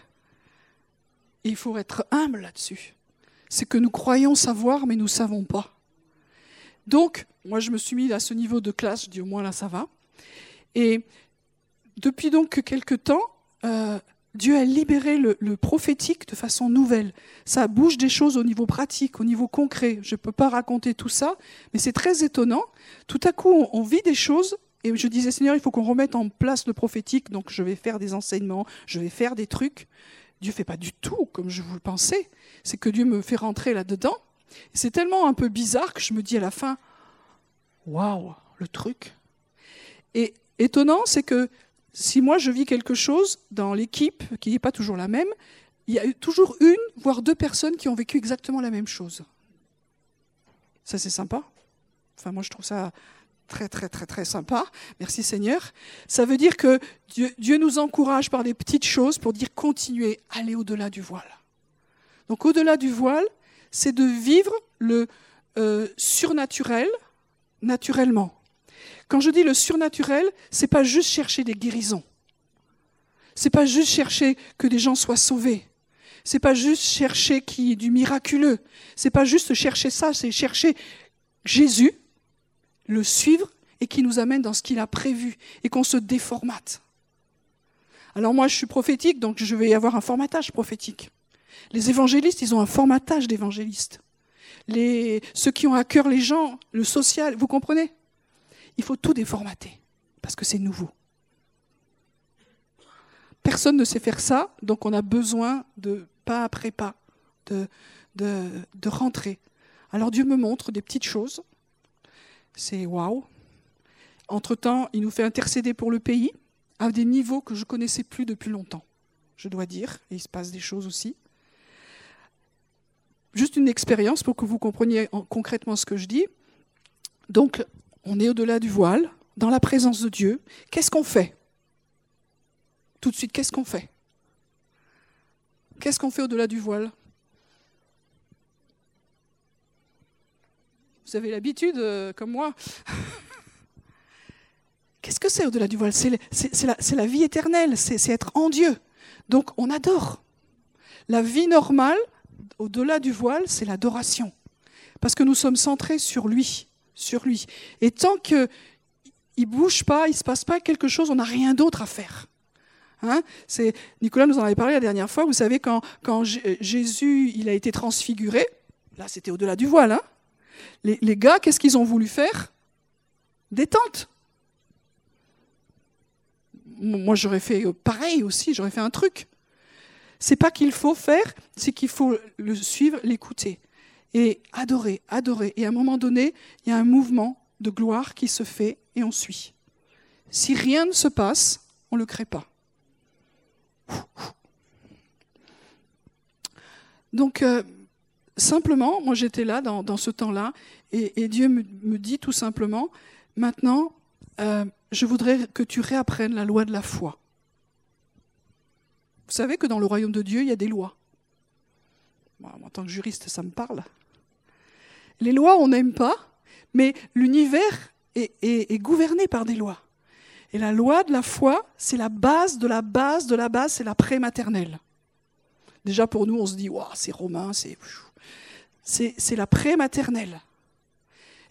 Et il faut être humble là-dessus. C'est que nous croyons savoir, mais nous ne savons pas. Donc, moi, je me suis mis à ce niveau de classe, je dis au moins là, ça va. Et depuis donc quelques temps, euh, Dieu a libéré le, prophétique de façon nouvelle. Ça bouge des choses au niveau pratique, au niveau concret. Je ne peux pas raconter tout ça, mais c'est très étonnant. Tout à coup, on, vit des choses et je disais, Seigneur, il faut qu'on remette en place le prophétique, donc je vais faire des enseignements, je vais faire des trucs. Dieu fait pas du tout comme je vous le pensais. C'est que Dieu me fait rentrer là-dedans. C'est tellement un peu bizarre que je me dis à la fin, waouh, le truc. Et étonnant, c'est que si moi je vis quelque chose dans l'équipe qui n'est pas toujours la même, il y a toujours une, voire deux personnes qui ont vécu exactement la même chose. Ça, c'est sympa. Enfin, moi, je trouve ça très, très, très, très sympa. Merci Seigneur. Ça veut dire que Dieu, Dieu nous encourage par des petites choses pour dire continuez, allez au-delà du voile. Donc, au-delà du voile, c'est de vivre le euh, surnaturel naturellement. Quand je dis le surnaturel, c'est pas juste chercher des guérisons. C'est pas juste chercher que des gens soient sauvés. C'est pas juste chercher qu'il y ait du miraculeux. C'est pas juste chercher ça, c'est chercher Jésus, le suivre et qui nous amène dans ce qu'il a prévu et qu'on se déformate. Alors moi, je suis prophétique, donc je vais y avoir un formatage prophétique. Les évangélistes, ils ont un formatage d'évangélistes. Les, ceux qui ont à cœur les gens, le social, vous comprenez? Il faut tout déformater, parce que c'est nouveau. Personne ne sait faire ça, donc on a besoin de, pas après pas, de, de, rentrer. Alors Dieu me montre des petites choses. C'est waouh. Entre-temps, il nous fait intercéder pour le pays à des niveaux que je connaissais plus depuis longtemps, je dois dire, et il se passe des choses aussi juste une expérience pour que vous compreniez concrètement ce que je dis. Donc, on est au-delà du voile, dans la présence de Dieu. Qu'est-ce qu'on fait? Tout de suite, qu'est-ce qu'on fait? Qu'est-ce qu'on fait au-delà du voile? Vous avez l'habitude, euh, comme moi. Qu'est-ce que c'est au-delà du voile? C'est la, la, vie éternelle, c'est être en Dieu. Donc on adore. La vie normale, au-delà du voile, c'est l'adoration. Parce que nous sommes centrés sur lui, sur lui. Et tant qu'il ne bouge pas, il ne se passe pas quelque chose, on n'a rien d'autre à faire. Hein Nicolas nous en avait parlé la dernière fois. Vous savez, quand, quand Jésus il a été transfiguré, là c'était au-delà du voile, hein les, les gars, qu'est-ce qu'ils ont voulu faire? Des tentes moi j'aurais fait pareil aussi, j'aurais fait un truc. C'est pas qu'il faut faire, c'est qu'il faut le suivre, l'écouter et adorer, adorer. Et à un moment donné, il y a un mouvement de gloire qui se fait et on suit. Si rien ne se passe, on ne le crée pas. Donc, euh, simplement, moi j'étais là dans, ce temps-là, et, Dieu me, dit tout simplement, maintenant, euh, je voudrais que tu réapprennes la loi de la foi. Vous savez que dans le royaume de Dieu, il y a des lois. en tant que juriste, ça me parle. Les lois, on n'aime pas, mais l'univers est, gouverné par des lois. Et la loi de la foi, c'est la base de la base de la base, c'est la prématernelle. Déjà pour nous, on se dit, c'est romain, c'est... C'est la prématernelle.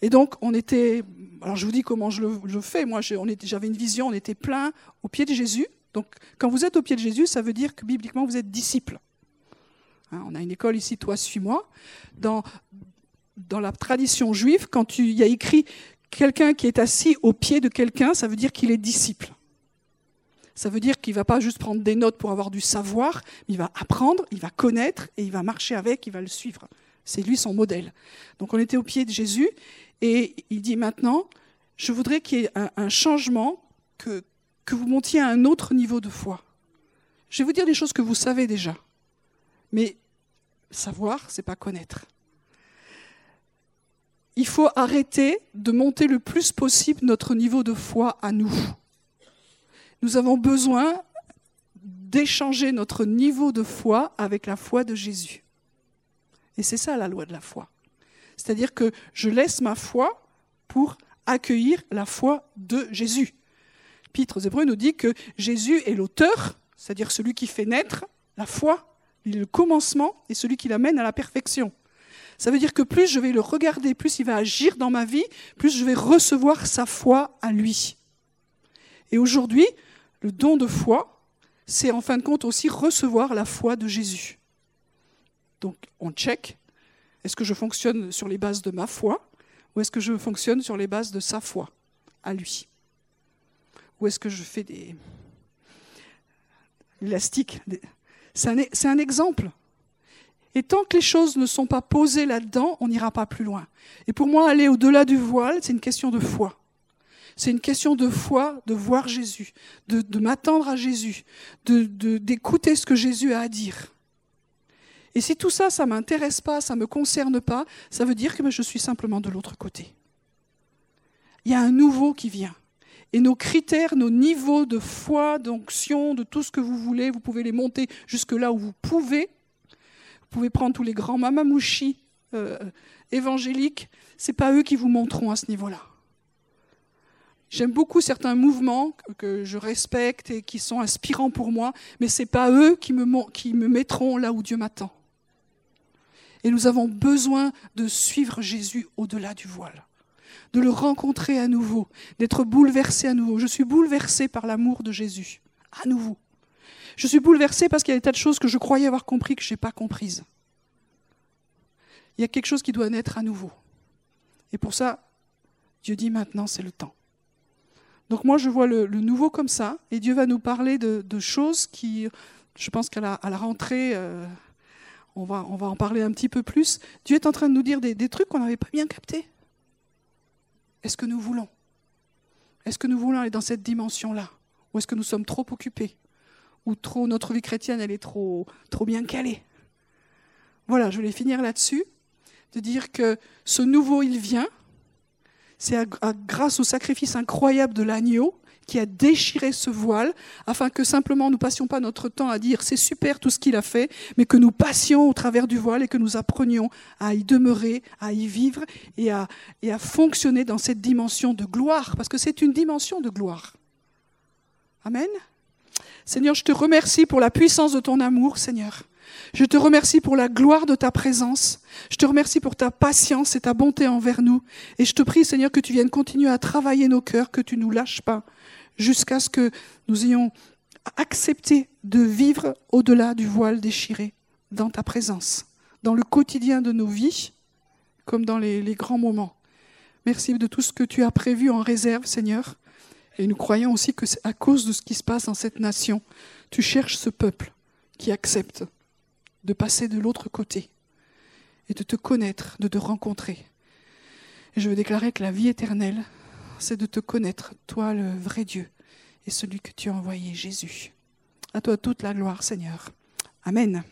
Et donc, on était. Alors, je vous dis comment je le, fais. Moi, j'avais une vision, on était plein au pied de Jésus. Donc, quand vous êtes au pied de Jésus, ça veut dire que bibliquement, vous êtes disciple. Hein, on a une école ici, toi, suis-moi. Dans, dans la tradition juive, quand il y a écrit quelqu'un qui est assis au pied de quelqu'un, ça veut dire qu'il est disciple. Ça veut dire qu'il ne va pas juste prendre des notes pour avoir du savoir, il va apprendre, il va connaître et il va marcher avec, il va le suivre. C'est lui son modèle. Donc on était au pied de Jésus et il dit maintenant, je voudrais qu'il y ait un, changement, que, que vous montiez à un autre niveau de foi. Je vais vous dire des choses que vous savez déjà. Mais savoir, c'est pas connaître. Il faut arrêter de monter le plus possible notre niveau de foi à nous. Nous avons besoin d'échanger notre niveau de foi avec la foi de Jésus. Et c'est ça la loi de la foi. C'est-à-dire que je laisse ma foi pour accueillir la foi de Jésus. Aux Hébreux nous dit que Jésus est l'auteur, c'est-à-dire celui qui fait naître la foi, le commencement et celui qui l'amène à la perfection. Ça veut dire que plus je vais le regarder, plus il va agir dans ma vie, plus je vais recevoir sa foi à lui. Et aujourd'hui, le don de foi, c'est en fin de compte aussi recevoir la foi de Jésus. Donc on check, est-ce que je fonctionne sur les bases de ma foi ou est-ce que je fonctionne sur les bases de sa foi à lui? Ou est-ce que je fais des élastiques C'est un, exemple. Et tant que les choses ne sont pas posées là-dedans, on n'ira pas plus loin. Et pour moi, aller au-delà du voile, c'est une question de foi. C'est une question de foi, de voir Jésus, de, m'attendre à Jésus, d'écouter de, ce que Jésus a à dire. Et si tout ça, ça ne m'intéresse pas, ça ne me concerne pas, ça veut dire que je suis simplement de l'autre côté. Il y a un nouveau qui vient. Et nos critères, nos niveaux de foi, d'onction, de tout ce que vous voulez, vous pouvez les monter jusque là où vous pouvez. Vous pouvez prendre tous les grands mamamouchis euh, évangéliques. Ce n'est pas eux qui vous monteront à ce niveau-là. J'aime beaucoup certains mouvements que je respecte et qui sont inspirants pour moi, mais ce n'est pas eux qui me mettront là où Dieu m'attend. Et nous avons besoin de suivre Jésus au-delà du voile, de le rencontrer à nouveau, d'être bouleversé à nouveau. Je suis bouleversé par l'amour de Jésus, à nouveau. Je suis bouleversé parce qu'il y a des tas de choses que je croyais avoir compris que je n'ai pas comprises. Il y a quelque chose qui doit naître à nouveau. Et pour ça, Dieu dit maintenant, c'est le temps. Donc moi, je vois le, nouveau comme ça, et Dieu va nous parler de, choses qui, je pense qu'à la, rentrée, euh, on va, en parler un petit peu plus. Dieu est en train de nous dire des, trucs qu'on n'avait pas bien captés. Est-ce que nous voulons? Est-ce que nous voulons aller dans cette dimension-là? Ou est-ce que nous sommes trop occupés? Ou trop notre vie chrétienne, elle est trop, trop bien calée? Voilà, je voulais finir là-dessus, de dire que ce nouveau, il vient. C'est grâce au sacrifice incroyable de l'agneau qui a déchiré ce voile, afin que simplement nous passions pas notre temps à dire c'est super tout ce qu'il a fait, mais que nous passions au travers du voile et que nous apprenions à y demeurer, à y vivre et à, et à fonctionner dans cette dimension de gloire, parce que c'est une dimension de gloire. Amen. Seigneur, je te remercie pour la puissance de ton amour, Seigneur. Je te remercie pour la gloire de ta présence. Je te remercie pour ta patience et ta bonté envers nous. Et je te prie, Seigneur, que tu viennes continuer à travailler nos cœurs, que tu nous lâches pas, jusqu'à ce que nous ayons accepté de vivre au-delà du voile déchiré, dans ta présence, dans le quotidien de nos vies, comme dans les, grands moments. Merci de tout ce que tu as prévu en réserve, Seigneur. Et nous croyons aussi que c'est à cause de ce qui se passe dans cette nation, tu cherches ce peuple qui accepte de passer de l'autre côté et de te connaître, de te rencontrer. Je veux déclarer que la vie éternelle, c'est de te connaître, toi le vrai Dieu et celui que tu as envoyé, Jésus. À toi toute la gloire, Seigneur. Amen.